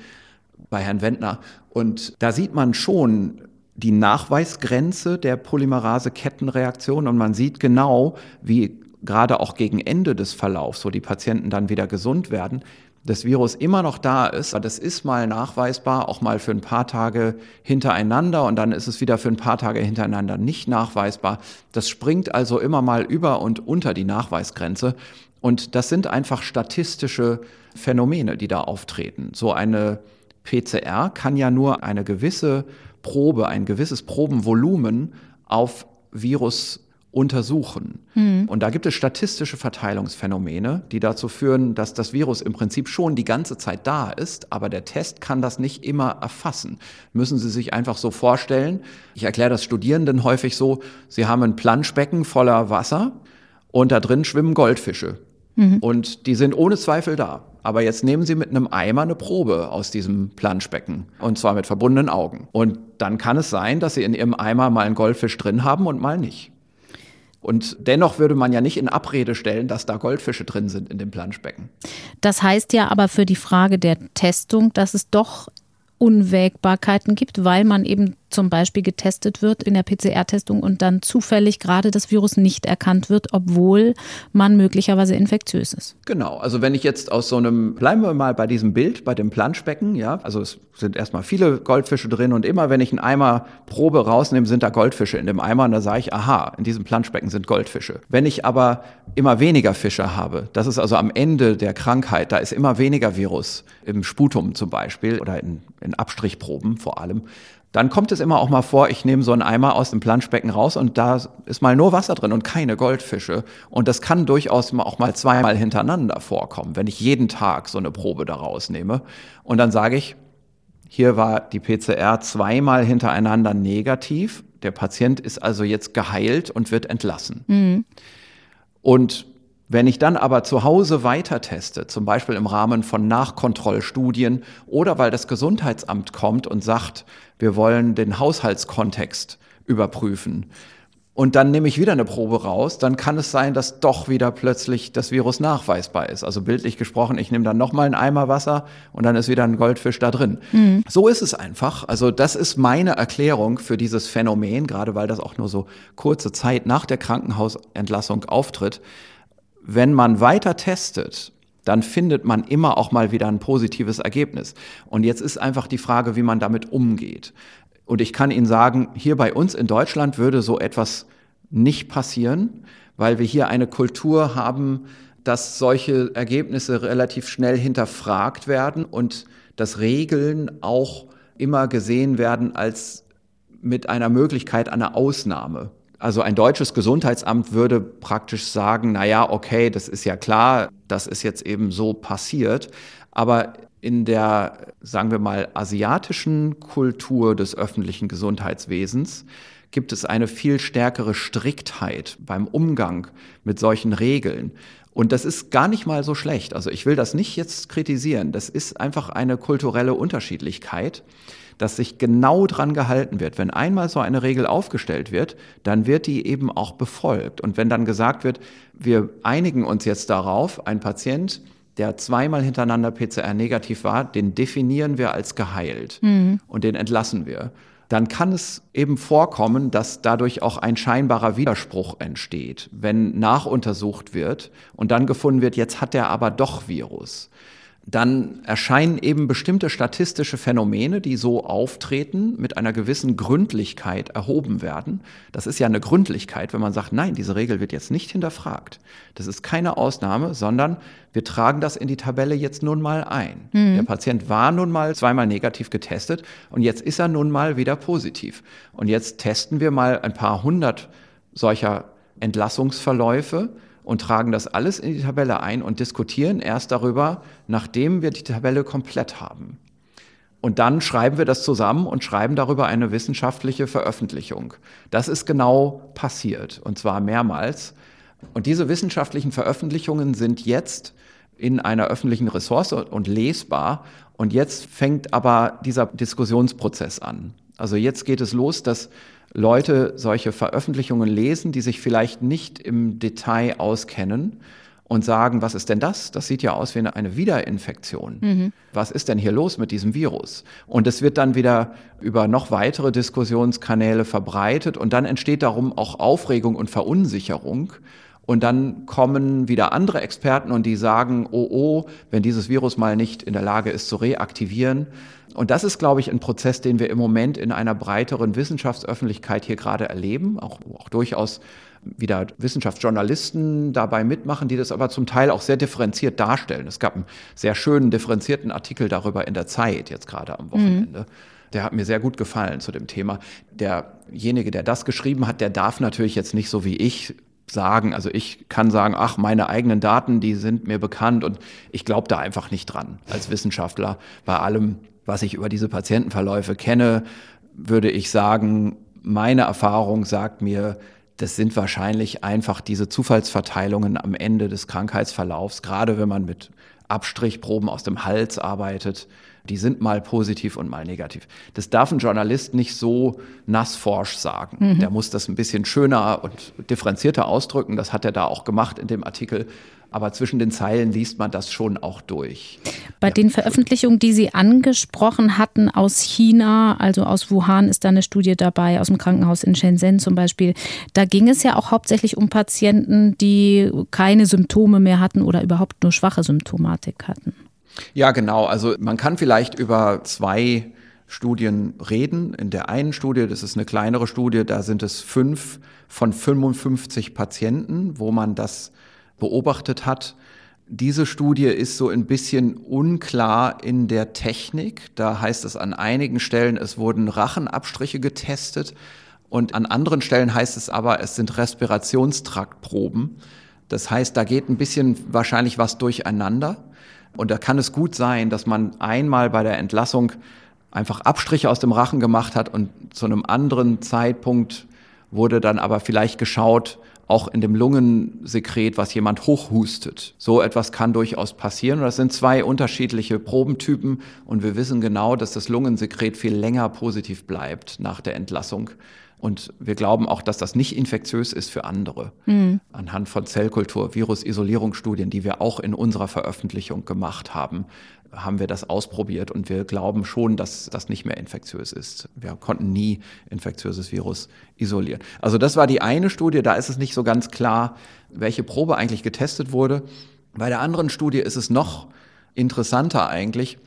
bei Herrn Wendner. Und da sieht man schon, die Nachweisgrenze der Polymerase-Kettenreaktion und man sieht genau, wie gerade auch gegen Ende des Verlaufs, wo die Patienten dann wieder gesund werden, das Virus immer noch da ist. Das ist mal nachweisbar, auch mal für ein paar Tage hintereinander und dann ist es wieder für ein paar Tage hintereinander nicht nachweisbar. Das springt also immer mal über und unter die Nachweisgrenze. Und das sind einfach statistische Phänomene, die da auftreten. So eine PCR kann ja nur eine gewisse Probe, ein gewisses Probenvolumen auf Virus untersuchen. Mhm. Und da gibt es statistische Verteilungsphänomene, die dazu führen, dass das Virus im Prinzip schon die ganze Zeit da ist, aber der Test kann das nicht immer erfassen. Müssen Sie sich einfach so vorstellen. Ich erkläre das Studierenden häufig so, Sie haben ein Planschbecken voller Wasser und da drin schwimmen Goldfische. Mhm. Und die sind ohne Zweifel da. Aber jetzt nehmen Sie mit einem Eimer eine Probe aus diesem Planschbecken. Und zwar mit verbundenen Augen. Und dann kann es sein, dass Sie in Ihrem Eimer mal einen Goldfisch drin haben und mal nicht. Und dennoch würde man ja nicht in Abrede stellen, dass da Goldfische drin sind in dem Planschbecken. Das heißt ja aber für die Frage der Testung, dass es doch Unwägbarkeiten gibt, weil man eben zum Beispiel getestet wird in der PCR-Testung und dann zufällig gerade das Virus nicht erkannt wird, obwohl man möglicherweise infektiös ist. Genau, also wenn ich jetzt aus so einem, bleiben wir mal bei diesem Bild, bei dem Planschbecken, ja, also es sind erstmal viele Goldfische drin und immer wenn ich einen Eimer Probe rausnehme, sind da Goldfische in dem Eimer und da sage ich, aha, in diesem Planschbecken sind Goldfische. Wenn ich aber immer weniger Fische habe, das ist also am Ende der Krankheit, da ist immer weniger Virus im Sputum zum Beispiel oder in, in Abstrichproben vor allem, dann kommt es immer auch mal vor, ich nehme so einen Eimer aus dem Planschbecken raus und da ist mal nur Wasser drin und keine Goldfische. Und das kann durchaus auch mal zweimal hintereinander vorkommen, wenn ich jeden Tag so eine Probe da rausnehme. Und dann sage ich, hier war die PCR zweimal hintereinander negativ. Der Patient ist also jetzt geheilt und wird entlassen. Mhm. Und wenn ich dann aber zu Hause weiter teste, zum Beispiel im Rahmen von Nachkontrollstudien oder weil das Gesundheitsamt kommt und sagt, wir wollen den Haushaltskontext überprüfen, und dann nehme ich wieder eine Probe raus, dann kann es sein, dass doch wieder plötzlich das Virus nachweisbar ist. Also bildlich gesprochen, ich nehme dann nochmal einen Eimer Wasser und dann ist wieder ein Goldfisch da drin. Mhm. So ist es einfach. Also das ist meine Erklärung für dieses Phänomen, gerade weil das auch nur so kurze Zeit nach der Krankenhausentlassung auftritt. Wenn man weiter testet, dann findet man immer auch mal wieder ein positives Ergebnis. Und jetzt ist einfach die Frage, wie man damit umgeht. Und ich kann Ihnen sagen, hier bei uns in Deutschland würde so etwas nicht passieren, weil wir hier eine Kultur haben, dass solche Ergebnisse relativ schnell hinterfragt werden und dass Regeln auch immer gesehen werden als mit einer Möglichkeit einer Ausnahme. Also ein deutsches Gesundheitsamt würde praktisch sagen, na ja, okay, das ist ja klar, das ist jetzt eben so passiert, aber in der, sagen wir mal, asiatischen Kultur des öffentlichen Gesundheitswesens gibt es eine viel stärkere Striktheit beim Umgang mit solchen Regeln. Und das ist gar nicht mal so schlecht. Also ich will das nicht jetzt kritisieren. Das ist einfach eine kulturelle Unterschiedlichkeit, dass sich genau dran gehalten wird. Wenn einmal so eine Regel aufgestellt wird, dann wird die eben auch befolgt. Und wenn dann gesagt wird, wir einigen uns jetzt darauf, ein Patient der zweimal hintereinander PCR negativ war, den definieren wir als geheilt mhm. und den entlassen wir. Dann kann es eben vorkommen, dass dadurch auch ein scheinbarer Widerspruch entsteht, wenn nachuntersucht wird und dann gefunden wird, jetzt hat er aber doch Virus dann erscheinen eben bestimmte statistische Phänomene, die so auftreten, mit einer gewissen Gründlichkeit erhoben werden. Das ist ja eine Gründlichkeit, wenn man sagt, nein, diese Regel wird jetzt nicht hinterfragt. Das ist keine Ausnahme, sondern wir tragen das in die Tabelle jetzt nun mal ein. Mhm. Der Patient war nun mal zweimal negativ getestet und jetzt ist er nun mal wieder positiv. Und jetzt testen wir mal ein paar hundert solcher Entlassungsverläufe und tragen das alles in die Tabelle ein und diskutieren erst darüber, nachdem wir die Tabelle komplett haben. Und dann schreiben wir das zusammen und schreiben darüber eine wissenschaftliche Veröffentlichung. Das ist genau passiert, und zwar mehrmals. Und diese wissenschaftlichen Veröffentlichungen sind jetzt in einer öffentlichen Ressource und lesbar. Und jetzt fängt aber dieser Diskussionsprozess an. Also jetzt geht es los, dass Leute solche Veröffentlichungen lesen, die sich vielleicht nicht im Detail auskennen und sagen, was ist denn das? Das sieht ja aus wie eine Wiederinfektion. Mhm. Was ist denn hier los mit diesem Virus? Und es wird dann wieder über noch weitere Diskussionskanäle verbreitet und dann entsteht darum auch Aufregung und Verunsicherung. Und dann kommen wieder andere Experten und die sagen, oh oh, wenn dieses Virus mal nicht in der Lage ist zu reaktivieren, und das ist, glaube ich, ein Prozess, den wir im Moment in einer breiteren Wissenschaftsöffentlichkeit hier gerade erleben, auch, auch durchaus wieder Wissenschaftsjournalisten dabei mitmachen, die das aber zum Teil auch sehr differenziert darstellen. Es gab einen sehr schönen differenzierten Artikel darüber in der Zeit, jetzt gerade am Wochenende. Mhm. Der hat mir sehr gut gefallen zu dem Thema. Derjenige, der das geschrieben hat, der darf natürlich jetzt nicht so wie ich sagen. Also ich kann sagen, ach, meine eigenen Daten, die sind mir bekannt und ich glaube da einfach nicht dran als Wissenschaftler bei allem, was ich über diese Patientenverläufe kenne, würde ich sagen, meine Erfahrung sagt mir, das sind wahrscheinlich einfach diese Zufallsverteilungen am Ende des Krankheitsverlaufs, gerade wenn man mit Abstrichproben aus dem Hals arbeitet. Die sind mal positiv und mal negativ. Das darf ein Journalist nicht so nassforsch sagen. Mhm. Der muss das ein bisschen schöner und differenzierter ausdrücken. Das hat er da auch gemacht in dem Artikel aber zwischen den Zeilen liest man das schon auch durch. Bei ja. den Veröffentlichungen, die Sie angesprochen hatten aus China, also aus Wuhan ist da eine Studie dabei, aus dem Krankenhaus in Shenzhen zum Beispiel, da ging es ja auch hauptsächlich um Patienten, die keine Symptome mehr hatten oder überhaupt nur schwache Symptomatik hatten. Ja, genau. Also man kann vielleicht über zwei Studien reden. In der einen Studie, das ist eine kleinere Studie, da sind es fünf von 55 Patienten, wo man das beobachtet hat. Diese Studie ist so ein bisschen unklar in der Technik. Da heißt es an einigen Stellen, es wurden Rachenabstriche getestet und an anderen Stellen heißt es aber, es sind Respirationstraktproben. Das heißt, da geht ein bisschen wahrscheinlich was durcheinander. Und da kann es gut sein, dass man einmal bei der Entlassung einfach Abstriche aus dem Rachen gemacht hat und zu einem anderen Zeitpunkt wurde dann aber vielleicht geschaut, auch in dem Lungensekret, was jemand hochhustet. So etwas kann durchaus passieren. Das sind zwei unterschiedliche Probentypen. Und wir wissen genau, dass das Lungensekret viel länger positiv bleibt nach der Entlassung Und wir glauben auch, dass das nicht infektiös ist für andere. Mhm. Anhand von Zellkultur, Virusisolierungsstudien, die wir auch in unserer Veröffentlichung gemacht haben, haben wir das ausprobiert und wir glauben schon, dass das nicht mehr infektiös ist. Wir konnten nie infektiöses Virus isolieren. Also das war die eine Studie, da ist es nicht so ganz klar, welche Probe eigentlich getestet wurde. Bei der anderen Studie ist es noch interessanter eigentlich.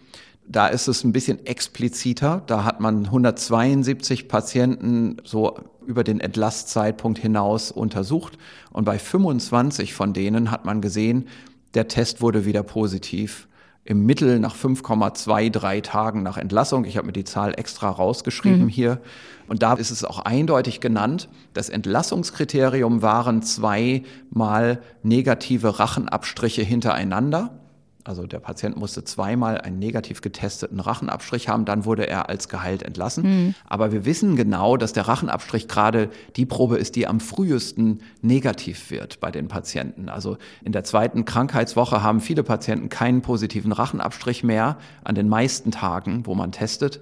Da ist es ein bisschen expliziter. Da hat man 172 Patienten so über den Entlastzeitpunkt hinaus untersucht. Und bei 25 von denen hat man gesehen, der Test wurde wieder positiv im Mittel nach 5,23 Tagen nach Entlassung. Ich habe mir die Zahl extra rausgeschrieben mhm. hier. Und da ist es auch eindeutig genannt. Das Entlassungskriterium waren zweimal negative Rachenabstriche hintereinander. Also der Patient musste zweimal einen negativ getesteten Rachenabstrich haben, dann wurde er als geheilt entlassen. Mhm. Aber wir wissen genau, dass der Rachenabstrich gerade die Probe ist, die am frühesten negativ wird bei den Patienten. Also in der zweiten Krankheitswoche haben viele Patienten keinen positiven Rachenabstrich mehr an den meisten Tagen, wo man testet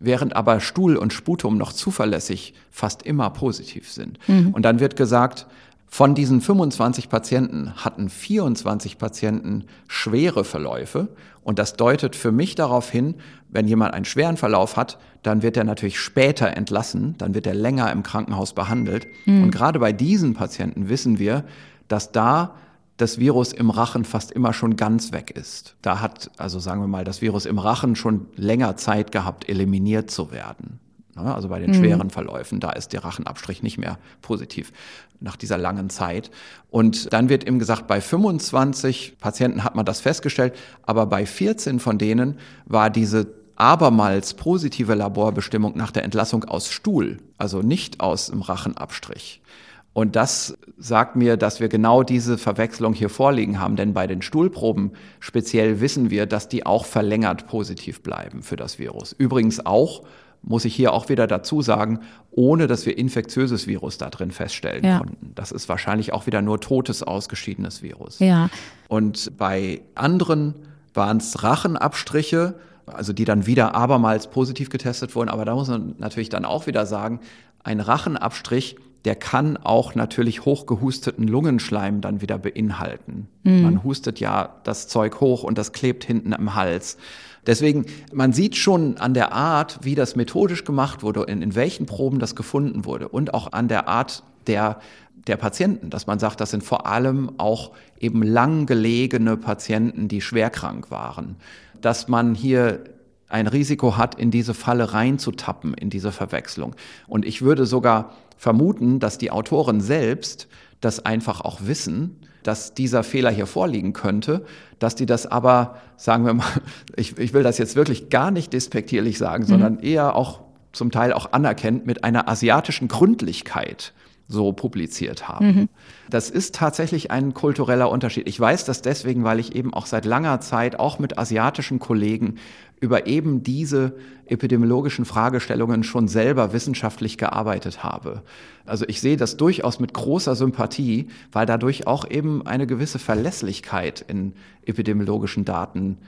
während aber Stuhl und Sputum noch zuverlässig fast immer positiv sind. Mhm. Und dann wird gesagt, von diesen 25 Patienten hatten 24 Patienten schwere Verläufe. Und das deutet für mich darauf hin, wenn jemand einen schweren Verlauf hat, dann wird er natürlich später entlassen, dann wird er länger im Krankenhaus behandelt. Mhm. Und gerade bei diesen Patienten wissen wir, dass da das Virus im Rachen fast immer schon ganz weg ist. Da hat, also sagen wir mal, das Virus im Rachen schon länger Zeit gehabt, eliminiert zu werden. Ne? Also bei den mhm. schweren Verläufen, da ist der Rachenabstrich nicht mehr positiv nach dieser langen Zeit. Und dann wird eben gesagt, bei 25 Patienten hat man das festgestellt, aber bei 14 von denen war diese abermals positive Laborbestimmung nach der Entlassung aus Stuhl, also nicht aus dem Rachenabstrich. Und das sagt mir, dass wir genau diese Verwechslung hier vorliegen haben, denn bei den Stuhlproben speziell wissen wir, dass die auch verlängert positiv bleiben für das Virus. Übrigens auch muss ich hier auch wieder dazu sagen, ohne dass wir infektiöses Virus da drin feststellen ja. konnten. Das ist wahrscheinlich auch wieder nur totes, ausgeschiedenes Virus. Ja. Und bei anderen waren es Rachenabstriche, also die dann wieder abermals positiv getestet wurden. Aber da muss man natürlich dann auch wieder sagen, ein Rachenabstrich, der kann auch natürlich hochgehusteten Lungenschleim dann wieder beinhalten. Mhm. Man hustet ja das Zeug hoch und das klebt hinten im Hals. Deswegen, man sieht schon an der Art, wie das methodisch gemacht wurde, in, in welchen Proben das gefunden wurde und auch an der Art der der Patienten, dass man sagt, das sind vor allem auch eben lang gelegene Patienten, die schwerkrank waren, dass man hier ein Risiko hat, in diese Falle reinzutappen, in diese Verwechslung. Und ich würde sogar vermuten, dass die Autoren selbst das einfach auch wissen, dass dieser Fehler hier vorliegen könnte, dass die das aber, sagen wir mal, ich, ich will das jetzt wirklich gar nicht despektierlich sagen, mhm. sondern eher auch zum Teil auch anerkennt mit einer asiatischen Gründlichkeit so publiziert haben. Mhm. Das ist tatsächlich ein kultureller Unterschied. Ich weiß das deswegen, weil ich eben auch seit langer Zeit auch mit asiatischen Kollegen über eben diese epidemiologischen Fragestellungen schon selber wissenschaftlich gearbeitet habe. Also ich sehe das durchaus mit großer Sympathie, weil dadurch auch eben eine gewisse Verlässlichkeit in epidemiologischen Daten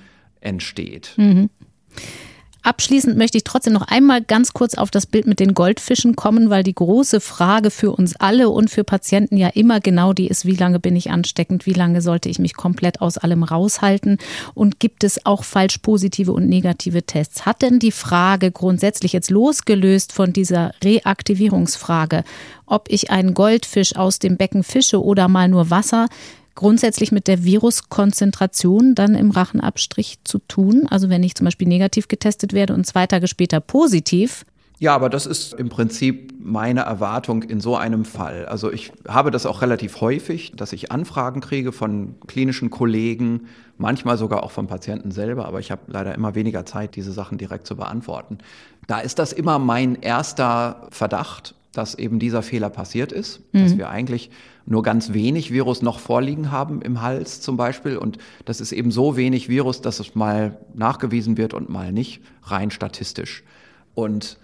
entsteht. Mhm. Abschließend möchte ich trotzdem noch einmal ganz kurz auf das Bild mit den Goldfischen kommen, weil die große Frage für uns alle und für Patienten ja immer genau die ist, wie lange bin ich ansteckend, wie lange sollte ich mich komplett aus allem raushalten und gibt es auch falsch positive und negative Tests? Hat denn die Frage grundsätzlich jetzt losgelöst von dieser Reaktivierungsfrage, ob ich einen Goldfisch aus dem Becken fische oder mal nur Wasser, grundsätzlich mit der Viruskonzentration dann im Rachenabstrich zu tun? Also wenn ich zum Beispiel negativ getestet werde und zwei Tage später positiv, ja, aber das ist im Prinzip meine Erwartung in so einem Fall. Also ich habe das auch relativ häufig, dass ich Anfragen kriege von klinischen Kollegen, manchmal sogar auch von Patienten selber, aber ich habe leider immer weniger Zeit, diese Sachen direkt zu beantworten. Da ist das immer mein erster Verdacht, dass eben dieser Fehler passiert ist, mhm. dass wir eigentlich nur ganz wenig Virus noch vorliegen haben im Hals zum Beispiel. Und das ist eben so wenig Virus, dass es mal nachgewiesen wird und mal nicht, rein statistisch. Und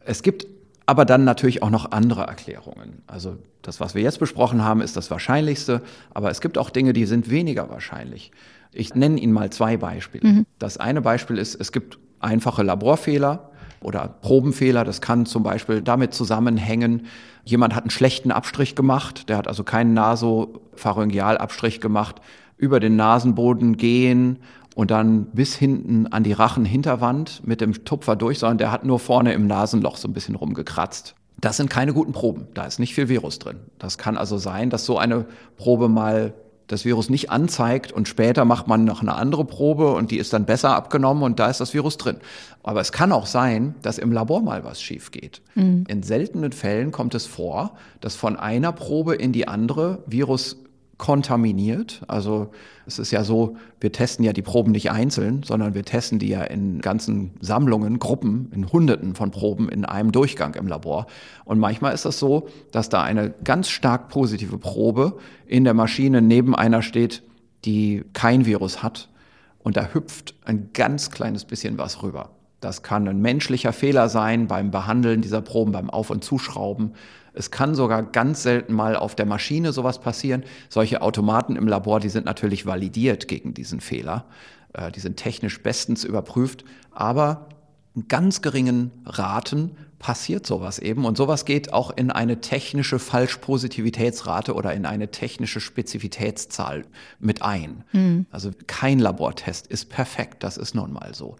es gibt aber dann natürlich auch noch andere Erklärungen. Also das, was wir jetzt besprochen haben, ist das Wahrscheinlichste, aber es gibt auch Dinge, die sind weniger wahrscheinlich. Ich nenne Ihnen mal zwei Beispiele. Mhm. Das eine Beispiel ist, es gibt einfache Laborfehler, oder Probenfehler. Das kann zum Beispiel damit zusammenhängen, jemand hat einen schlechten Abstrich gemacht, der hat also keinen Nasopharyngealabstrich gemacht, über den Nasenboden gehen und dann bis hinten an die Rachenhinterwand mit dem Tupfer durch, sondern der hat nur vorne im Nasenloch so ein bisschen rumgekratzt. Das sind keine guten Proben. Da ist nicht viel Virus drin. Das kann also sein, dass so eine Probe mal das Virus nicht anzeigt und später macht man noch eine andere Probe und die ist dann besser abgenommen und da ist das Virus drin. Aber es kann auch sein, dass im Labor mal was schief geht. Mhm. In seltenen Fällen kommt es vor, dass von einer Probe in die andere Virus kontaminiert. Also es ist ja so, wir testen ja die Proben nicht einzeln, sondern wir testen die ja in ganzen Sammlungen, Gruppen, in Hunderten von Proben in einem Durchgang im Labor. Und manchmal ist das so, dass da eine ganz stark positive Probe in der Maschine neben einer steht, die kein Virus hat. Und da hüpft ein ganz kleines bisschen was rüber. Das kann ein menschlicher Fehler sein beim Behandeln dieser Proben, beim Auf- und Zuschrauben. Es kann sogar ganz selten mal auf der Maschine sowas passieren. Solche Automaten im Labor, die sind natürlich validiert gegen diesen Fehler. Äh, die sind technisch bestens überprüft, aber in ganz geringen Raten passiert sowas eben. Und sowas geht auch in eine technische Falschpositivitätsrate oder in eine technische Spezifitätszahl mit ein. Mhm. Also kein Labortest ist perfekt, das ist nun mal so.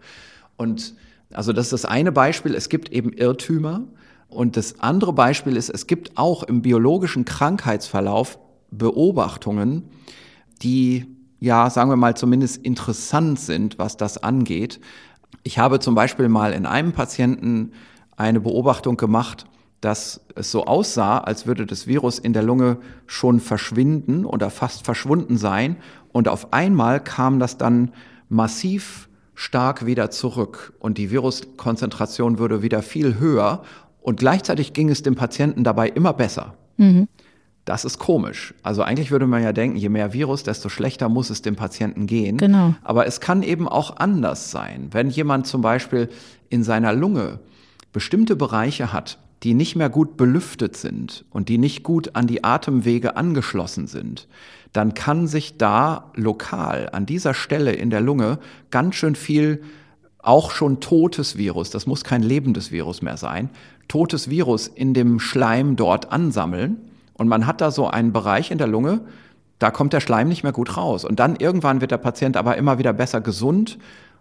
Und also das ist das eine Beispiel. Es gibt eben Irrtümer. Und das andere Beispiel ist, es gibt auch im biologischen Krankheitsverlauf Beobachtungen, die, ja, sagen wir mal, zumindest interessant sind, was das angeht. Ich habe zum Beispiel mal in einem Patienten eine Beobachtung gemacht, dass es so aussah, als würde das Virus in der Lunge schon verschwinden oder fast verschwunden sein. Und auf einmal kam das dann massiv stark wieder zurück und die Viruskonzentration würde wieder viel höher und gleichzeitig ging es dem Patienten dabei immer besser. Mhm. Das ist komisch. Also eigentlich würde man ja denken, je mehr Virus, desto schlechter muss es dem Patienten gehen. Genau. Aber es kann eben auch anders sein. Wenn jemand zum Beispiel in seiner Lunge bestimmte Bereiche hat, die nicht mehr gut belüftet sind und die nicht gut an die Atemwege angeschlossen sind, dann kann sich da lokal an dieser Stelle in der Lunge ganz schön viel auch schon totes Virus, das muss kein lebendes Virus mehr sein, totes Virus in dem Schleim dort ansammeln. Und man hat da so einen Bereich in der Lunge, da kommt der Schleim nicht mehr gut raus. Und dann irgendwann wird der Patient aber immer wieder besser gesund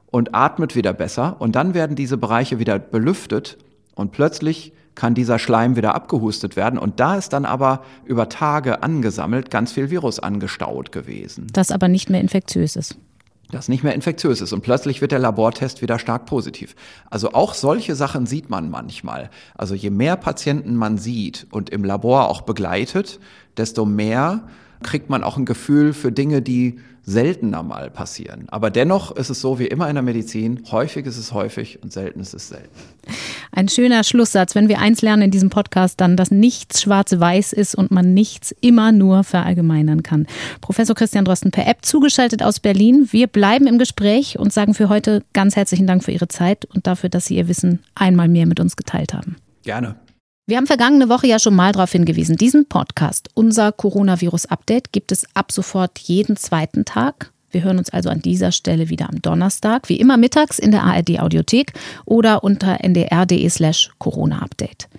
und atmet wieder besser. Und dann werden diese Bereiche wieder belüftet und plötzlich kann dieser Schleim wieder abgehustet werden. Und da ist dann aber über Tage angesammelt ganz viel Virus angestaut gewesen. Das aber nicht mehr infektiös ist das nicht mehr infektiös ist und plötzlich wird der Labortest wieder stark positiv. Also auch solche Sachen sieht man manchmal. Also je mehr Patienten man sieht und im Labor auch begleitet, desto mehr kriegt man auch ein Gefühl für Dinge, die seltener mal passieren. Aber dennoch ist es so wie immer in der Medizin, häufig ist es häufig und selten ist es selten. Ein schöner Schlusssatz. Wenn wir eins lernen in diesem Podcast, dann, dass nichts schwarz-weiß ist und man nichts immer nur verallgemeinern kann. Professor Christian Drosten per App zugeschaltet aus Berlin. Wir bleiben im Gespräch und sagen für heute ganz herzlichen Dank für Ihre Zeit und dafür, dass Sie Ihr Wissen einmal mehr mit uns geteilt haben. Gerne. Wir haben vergangene Woche ja schon mal darauf hingewiesen, diesen Podcast, unser Coronavirus-Update, gibt es ab sofort jeden zweiten Tag. Wir hören uns also an dieser Stelle wieder am Donnerstag, wie immer mittags in der ARD-Audiothek oder unter ndr.de slash Corona-Update.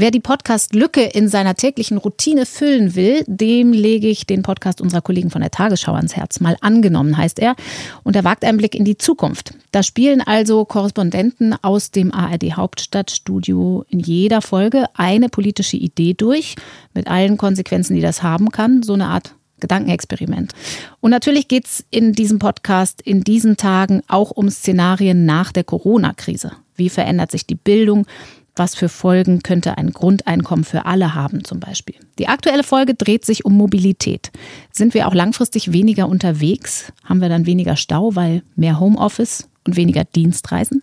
Wer die Podcast-Lücke in seiner täglichen Routine füllen will, dem lege ich den Podcast unserer Kollegen von der Tagesschau ans Herz. Mal angenommen heißt er. Und er wagt einen Blick in die Zukunft. Da spielen also Korrespondenten aus dem ARD Hauptstadtstudio in jeder Folge eine politische Idee durch, mit allen Konsequenzen, die das haben kann. So eine Art Gedankenexperiment. Und natürlich geht es in diesem Podcast in diesen Tagen auch um Szenarien nach der Corona-Krise. Wie verändert sich die Bildung? Was für Folgen könnte ein Grundeinkommen für alle haben zum Beispiel? Die aktuelle Folge dreht sich um Mobilität. Sind wir auch langfristig weniger unterwegs? Haben wir dann weniger Stau, weil mehr Homeoffice und weniger Dienstreisen?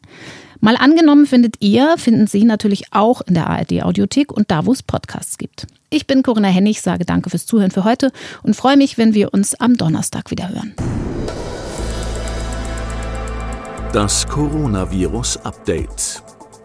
Mal angenommen findet ihr, finden Sie natürlich auch in der ARD Audiothek und da, wo es Podcasts gibt. Ich bin Corinna Hennig, sage danke fürs Zuhören für heute und freue mich, wenn wir uns am Donnerstag wieder hören. Das Coronavirus Update.